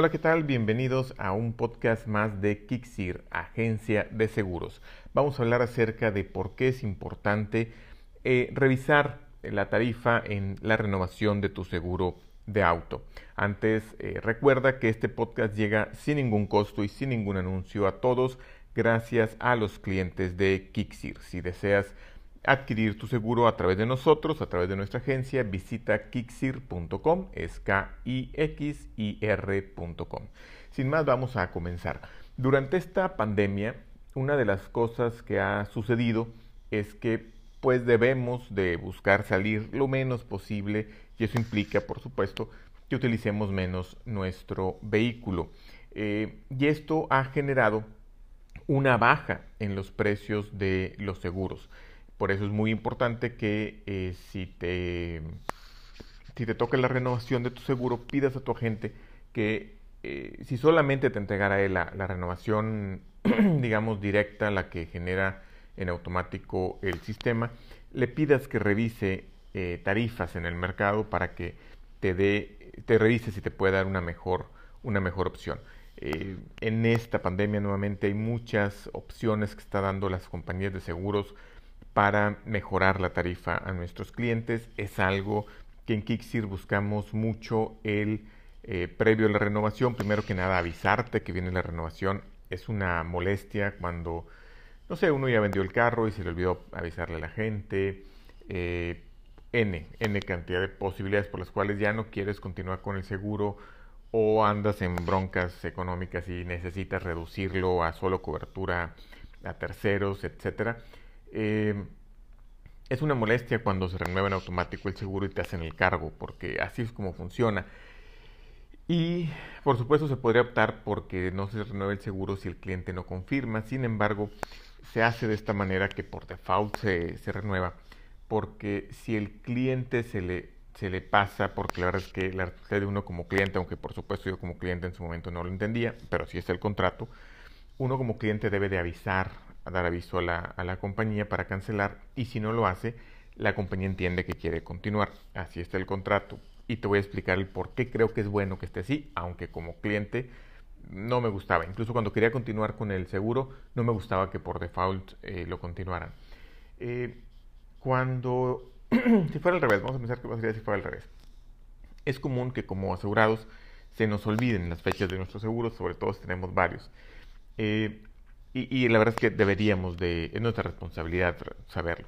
Hola, ¿qué tal? Bienvenidos a un podcast más de Kixir, agencia de seguros. Vamos a hablar acerca de por qué es importante eh, revisar la tarifa en la renovación de tu seguro de auto. Antes, eh, recuerda que este podcast llega sin ningún costo y sin ningún anuncio a todos gracias a los clientes de Kixir. Si deseas adquirir tu seguro a través de nosotros, a través de nuestra agencia, visita kixir.com, es k i x i r.com. Sin más, vamos a comenzar. Durante esta pandemia, una de las cosas que ha sucedido es que pues debemos de buscar salir lo menos posible y eso implica, por supuesto, que utilicemos menos nuestro vehículo. Eh, y esto ha generado una baja en los precios de los seguros. Por eso es muy importante que eh, si, te, si te toca la renovación de tu seguro, pidas a tu agente que eh, si solamente te entregara él la, renovación, digamos, directa, la que genera en automático el sistema, le pidas que revise eh, tarifas en el mercado para que te dé, te revise si te puede dar una mejor, una mejor opción. en esta pandemia nuevamente hay muchas opciones que está dando las compañías de seguros para mejorar la tarifa a nuestros clientes. Es algo que en Kixir buscamos mucho el eh, previo a la renovación. Primero que nada, avisarte que viene la renovación. Es una molestia cuando, no sé, uno ya vendió el carro y se le olvidó avisarle a la gente. Eh, N, N cantidad de posibilidades por las cuales ya no quieres continuar con el seguro o andas en broncas económicas y necesitas reducirlo a solo cobertura a terceros, etcétera. Eh, es una molestia cuando se renueva en automático el seguro y te hacen el cargo, porque así es como funciona. Y por supuesto se podría optar porque no se renueve el seguro si el cliente no confirma. Sin embargo, se hace de esta manera que por default se, renueva. Porque si el cliente se le, pasa, porque la verdad es que la responsabilidad de uno como cliente, aunque por supuesto yo como cliente en su momento no lo entendía, pero si es el contrato, uno como cliente debe de avisar dar aviso a la, a la compañía para cancelar y si no lo hace, la compañía entiende que quiere continuar. Así está el contrato. Y te voy a explicar el por qué creo que es bueno que esté así, aunque como cliente no me gustaba. Incluso cuando quería continuar con el seguro, no me gustaba que por default eh, lo continuaran. Eh, cuando, si fuera al revés, vamos a pensar que pasaría si fuera al revés. Es común que como asegurados se nos olviden las fechas de nuestros seguros, sobre todo si tenemos varios. Eh, y, la verdad es que deberíamos de, es nuestra responsabilidad saberlo.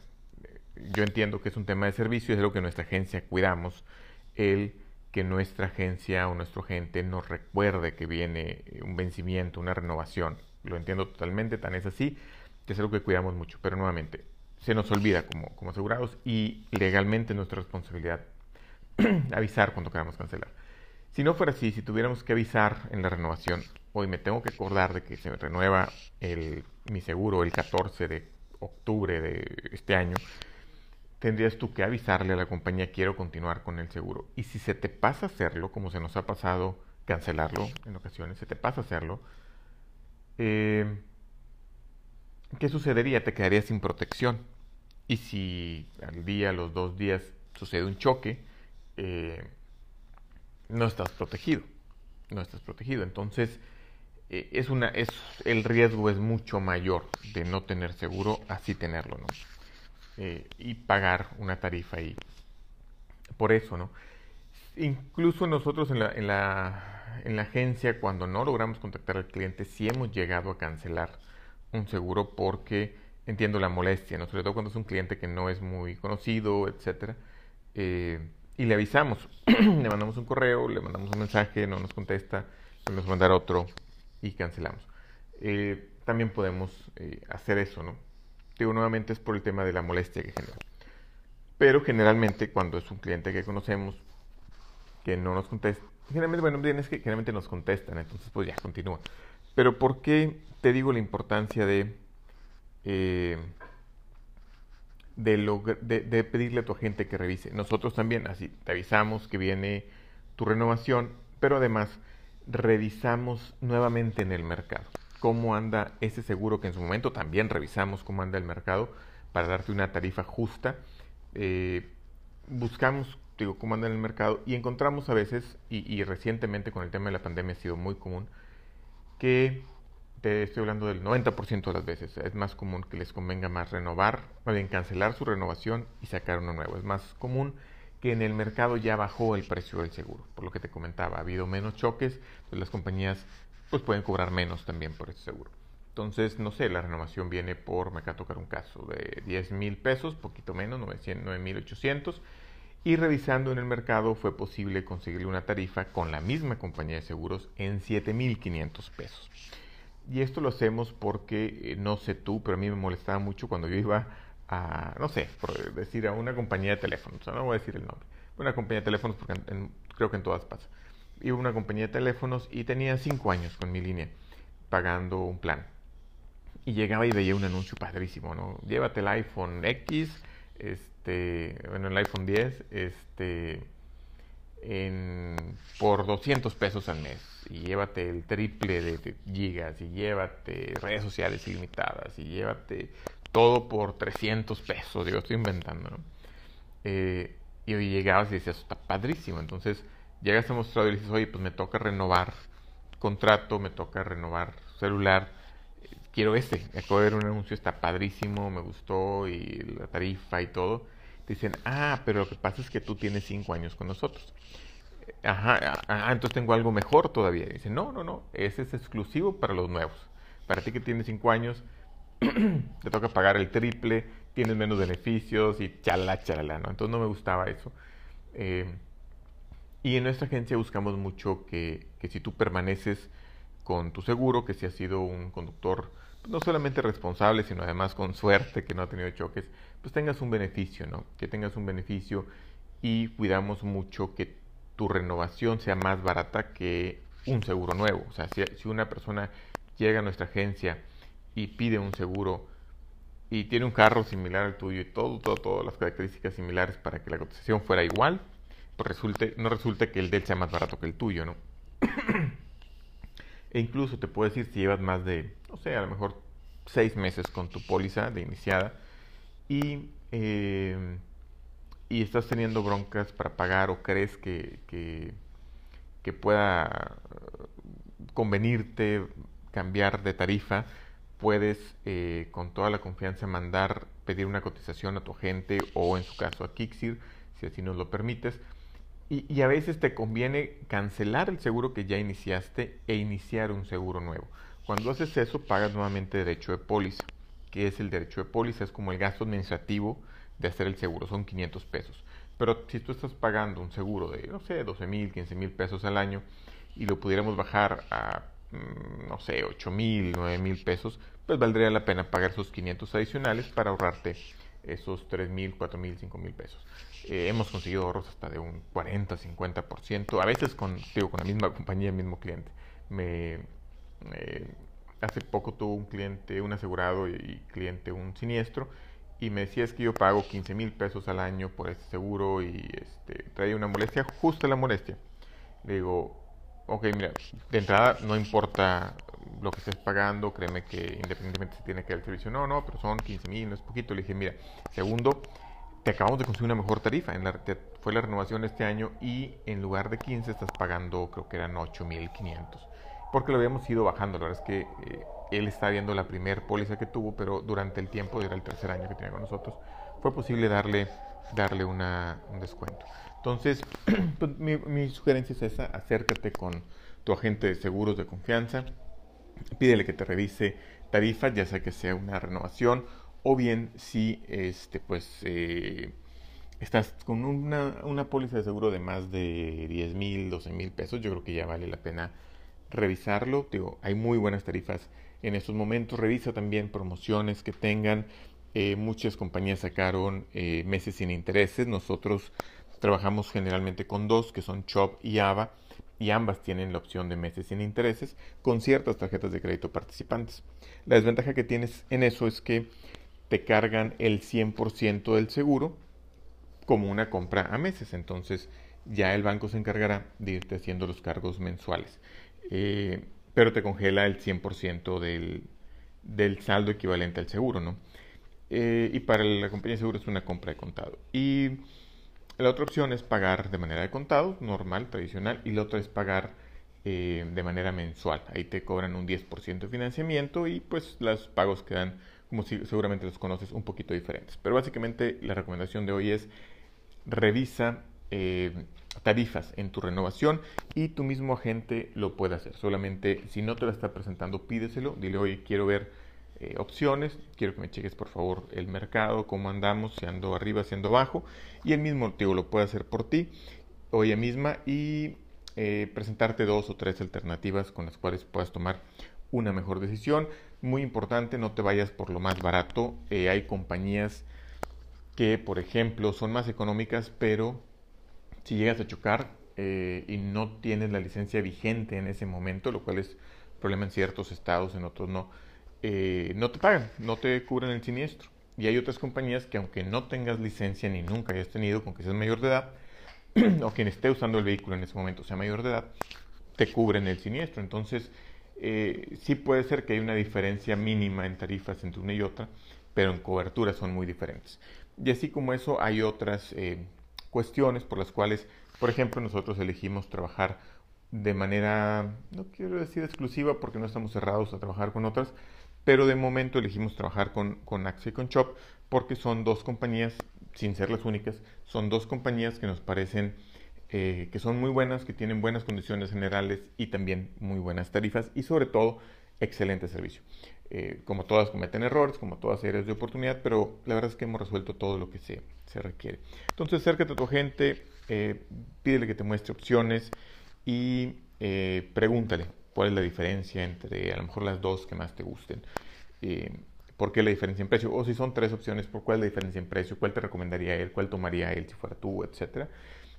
Yo entiendo que es un tema de servicio, es algo que nuestra agencia cuidamos, el que nuestra agencia o nuestro agente nos recuerde que viene un vencimiento, una renovación. Lo entiendo totalmente, tan es así, que es algo que cuidamos mucho. Pero nuevamente, se nos olvida como, como asegurados y legalmente es nuestra responsabilidad avisar cuando queramos cancelar. Si no fuera así, si tuviéramos que avisar en la renovación, hoy me tengo que acordar de que se renueva mi seguro el 14 de octubre de este año, tendrías tú que avisarle a la compañía quiero continuar con el seguro. Y si se te pasa hacerlo, como se nos ha pasado cancelarlo en ocasiones, se te pasa hacerlo, eh, ¿qué sucedería? Te quedarías sin protección. Y si al día, los dos días, sucede un choque, eh, no estás protegido. No estás protegido. Entonces, eh, es una, es, el riesgo es mucho mayor de no tener seguro, así tenerlo, ¿no? Eh, y pagar una tarifa y por eso, ¿no? Incluso nosotros en la, en, la, en la agencia, cuando no logramos contactar al cliente, sí hemos llegado a cancelar un seguro porque entiendo la molestia, ¿no? Sobre todo cuando es un cliente que no es muy conocido, etcétera. Eh, y le avisamos, le mandamos un correo, le mandamos un mensaje, no nos contesta, a mandar otro y cancelamos. Eh, también podemos eh, hacer eso, ¿no? Digo, nuevamente es por el tema de la molestia que genera. Pero generalmente cuando es un cliente que conocemos, que no nos contesta, generalmente, bueno, es que generalmente nos contestan, entonces pues ya, continúa. Pero ¿por qué te digo la importancia de, eh, de, de, de pedirle a tu agente que revise? Nosotros también, así, te avisamos que viene tu renovación, pero además revisamos nuevamente en el mercado cómo anda ese seguro que en su momento también revisamos cómo anda el mercado para darte una tarifa justa. Eh, buscamos digo, cómo anda en el mercado y encontramos a veces, y, recientemente con el tema de la pandemia ha sido muy común, que te estoy hablando del 90% de las veces, es más común que les convenga más renovar, más bien cancelar su renovación y sacar uno nuevo. Es más común que en el mercado ya bajó el precio del seguro, por lo que te comentaba, ha habido menos choques, pues las compañías pues pueden cobrar menos también por ese seguro. Entonces, no sé, la renovación viene por, me acaba de tocar un caso, de 10 mil pesos, poquito menos, 9 mil 800. Y revisando en el mercado fue posible conseguirle una tarifa con la misma compañía de seguros en 7 mil 500 pesos. Y esto lo hacemos porque, eh, no sé tú, pero a mí me molestaba mucho cuando yo iba a, no sé, por decir a una compañía de teléfonos, no voy a decir el nombre, una compañía de teléfonos porque creo que en todas pasa. Iba a una compañía de teléfonos y tenía 5 años con mi línea pagando un plan y llegaba y veía un anuncio padrísimo, ¿no? Llévate el iPhone X, este, bueno, el iPhone 10, este, en, por 200 pesos al mes. Y llévate el triple de, gigas, y llévate redes sociales ilimitadas, y llévate todo por 300 pesos. Digo, estoy inventando, ¿no? Eh, y llegabas y decías, está padrísimo. Entonces, llegas a mostrar y dices, oye, pues me toca renovar contrato, me toca renovar celular quiero este. Acabo de ver un anuncio, está padrísimo, me gustó y la tarifa y todo. Te dicen, ah, pero lo que pasa es que tú tienes cinco años con nosotros. Ajá, ah, entonces tengo algo mejor todavía. dicen, no, no, no, ese es exclusivo para los nuevos. Para ti que tienes cinco años, te toca pagar el triple, tienes menos beneficios y chala, chala, ¿no? Entonces no me gustaba eso. Eh, y en nuestra agencia buscamos mucho que, que si tú permaneces con tu seguro, que si has sido un conductor no solamente responsable, sino además con suerte, que no ha tenido choques, pues tengas un beneficio, ¿no? Que tengas un beneficio y cuidamos mucho que tu renovación sea más barata que un seguro nuevo. O sea, si, si una persona llega a nuestra agencia y pide un seguro y tiene un carro similar al tuyo y todo, todo, todas las características similares para que la cotización fuera igual, pues resulte, no resulta que el de él sea más barato que el tuyo, ¿no? E incluso te puedo decir si llevas más de, no sé, a lo mejor seis meses con tu póliza de iniciada y, eh, y estás teniendo broncas para pagar o crees que, que, pueda convenirte cambiar de tarifa, puedes eh, con toda la confianza mandar, pedir una cotización a tu agente o en su caso a Kixir, si así nos lo permites y, a veces te conviene cancelar el seguro que ya iniciaste e iniciar un seguro nuevo. Cuando haces eso, pagas nuevamente derecho de póliza. ¿Qué es el derecho de póliza? Es como el gasto administrativo de hacer el seguro, son 500 pesos. Pero si tú estás pagando un seguro de, no sé, 12 mil, 15 mil pesos al año y lo pudiéramos bajar a, no sé, 8 mil, 9 mil pesos, pues valdría la pena pagar esos 500 adicionales para ahorrarte esos 3 mil, 4 mil, 5 mil pesos. Eh, hemos conseguido ahorros hasta de un 40, 50%, a veces con, digo, con la misma compañía, el mismo cliente. Me, hace poco tuvo un cliente, un asegurado y, cliente un siniestro y me decía es que yo pago 15 mil pesos al año por este seguro y este, trae una molestia, justo la molestia. Le digo, ok, mira, de entrada no importa lo que estés pagando, créeme que independientemente si tiene que dar el servicio, no, no, pero son 15 mil, no es poquito. Le dije, mira, segundo, te acabamos de conseguir una mejor tarifa. En la, fue la renovación este año y en lugar de 15 estás pagando, creo que eran 8.500. Porque lo habíamos ido bajando. La verdad es que eh, él está viendo la primer póliza que tuvo, pero durante el tiempo, era el tercer año que tenía con nosotros, fue posible darle, darle una, un descuento. Entonces, pues, mi, mi sugerencia es esa, acércate con tu agente de seguros de confianza, pídele que te revise tarifas, ya sea que sea una renovación o bien si este, pues, eh, estás con una, una, póliza de seguro de más de 10 mil, 12 mil pesos, yo creo que ya vale la pena revisarlo. Digo, hay muy buenas tarifas en estos momentos. Revisa también promociones que tengan. Eh, muchas compañías sacaron eh, meses sin intereses. Nosotros trabajamos generalmente con dos, que son Chop y Ava, y ambas tienen la opción de meses sin intereses con ciertas tarjetas de crédito participantes. La desventaja que tienes en eso es que te cargan el 100% del seguro como una compra a meses. Entonces ya el banco se encargará de irte haciendo los cargos mensuales. Eh, pero te congela el 100% del, del, saldo equivalente al seguro, ¿no? Eh, y para la compañía de seguro es una compra de contado. Y La otra opción es pagar de manera de contado, normal, tradicional, y la otra es pagar eh, de manera mensual. Ahí te cobran un 10% de financiamiento y pues los pagos quedan, como si seguramente los conoces, un poquito diferentes. Pero básicamente la recomendación de hoy es revisa eh, tarifas en tu renovación y tu mismo agente lo puede hacer. Solamente si no te la está presentando, pídeselo, dile, oye, quiero ver eh, opciones, quiero que me cheques por favor el mercado, cómo andamos, si ando arriba, si ando abajo, y el mismo tío lo puede hacer por ti o ella misma y eh, presentarte dos o tres alternativas con las cuales puedas tomar una mejor decisión. Muy importante, no te vayas por lo más barato. Eh, hay compañías que, por ejemplo, son más económicas, pero si llegas a chocar y no tienes la licencia vigente en ese momento, lo cual es problema en ciertos estados, en otros no, eh, no te pagan, no te cubren el siniestro. Y hay otras compañías que aunque no tengas licencia ni nunca hayas tenido, con que seas mayor de edad, o quien esté usando el vehículo en ese momento sea mayor de edad, te cubren el siniestro. Entonces, eh, sí puede ser que hay una diferencia mínima en tarifas entre una y otra, pero en cobertura son muy diferentes. Y así como eso, hay otras eh, cuestiones por las cuales, por ejemplo, nosotros elegimos trabajar de manera, no quiero decir exclusiva porque no estamos cerrados a trabajar con otras, pero de momento elegimos trabajar con, con y con Chop porque son dos compañías, sin ser las únicas, son dos compañías que nos parecen eh, que son muy buenas, que tienen buenas condiciones generales y también muy buenas tarifas y sobre todo excelente servicio. Eh, como todas cometen errores, como todas áreas de oportunidad, pero la verdad es que hemos resuelto todo lo que se, se requiere. Entonces acércate a tu gente, eh, pídele que te muestre opciones y pregúntale cuál es la diferencia entre a lo mejor las dos que más te gusten. Eh, ¿Por qué la diferencia en precio? O si son tres opciones, ¿por cuál es la diferencia en precio? ¿Cuál te recomendaría él? ¿Cuál tomaría él si fuera tú? Etcétera.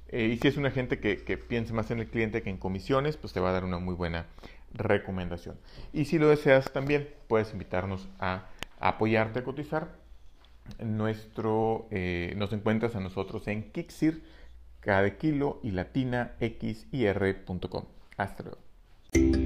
Eh, y si es una gente que, que piensa más en el cliente que en comisiones, pues te va a dar una muy buena recomendación. Y si lo deseas también, puedes invitarnos a, apoyarte a cotizar. Nuestro, eh, nos encuentras a nosotros en Kixir, cada kilo y latina x y r.com. Hasta luego.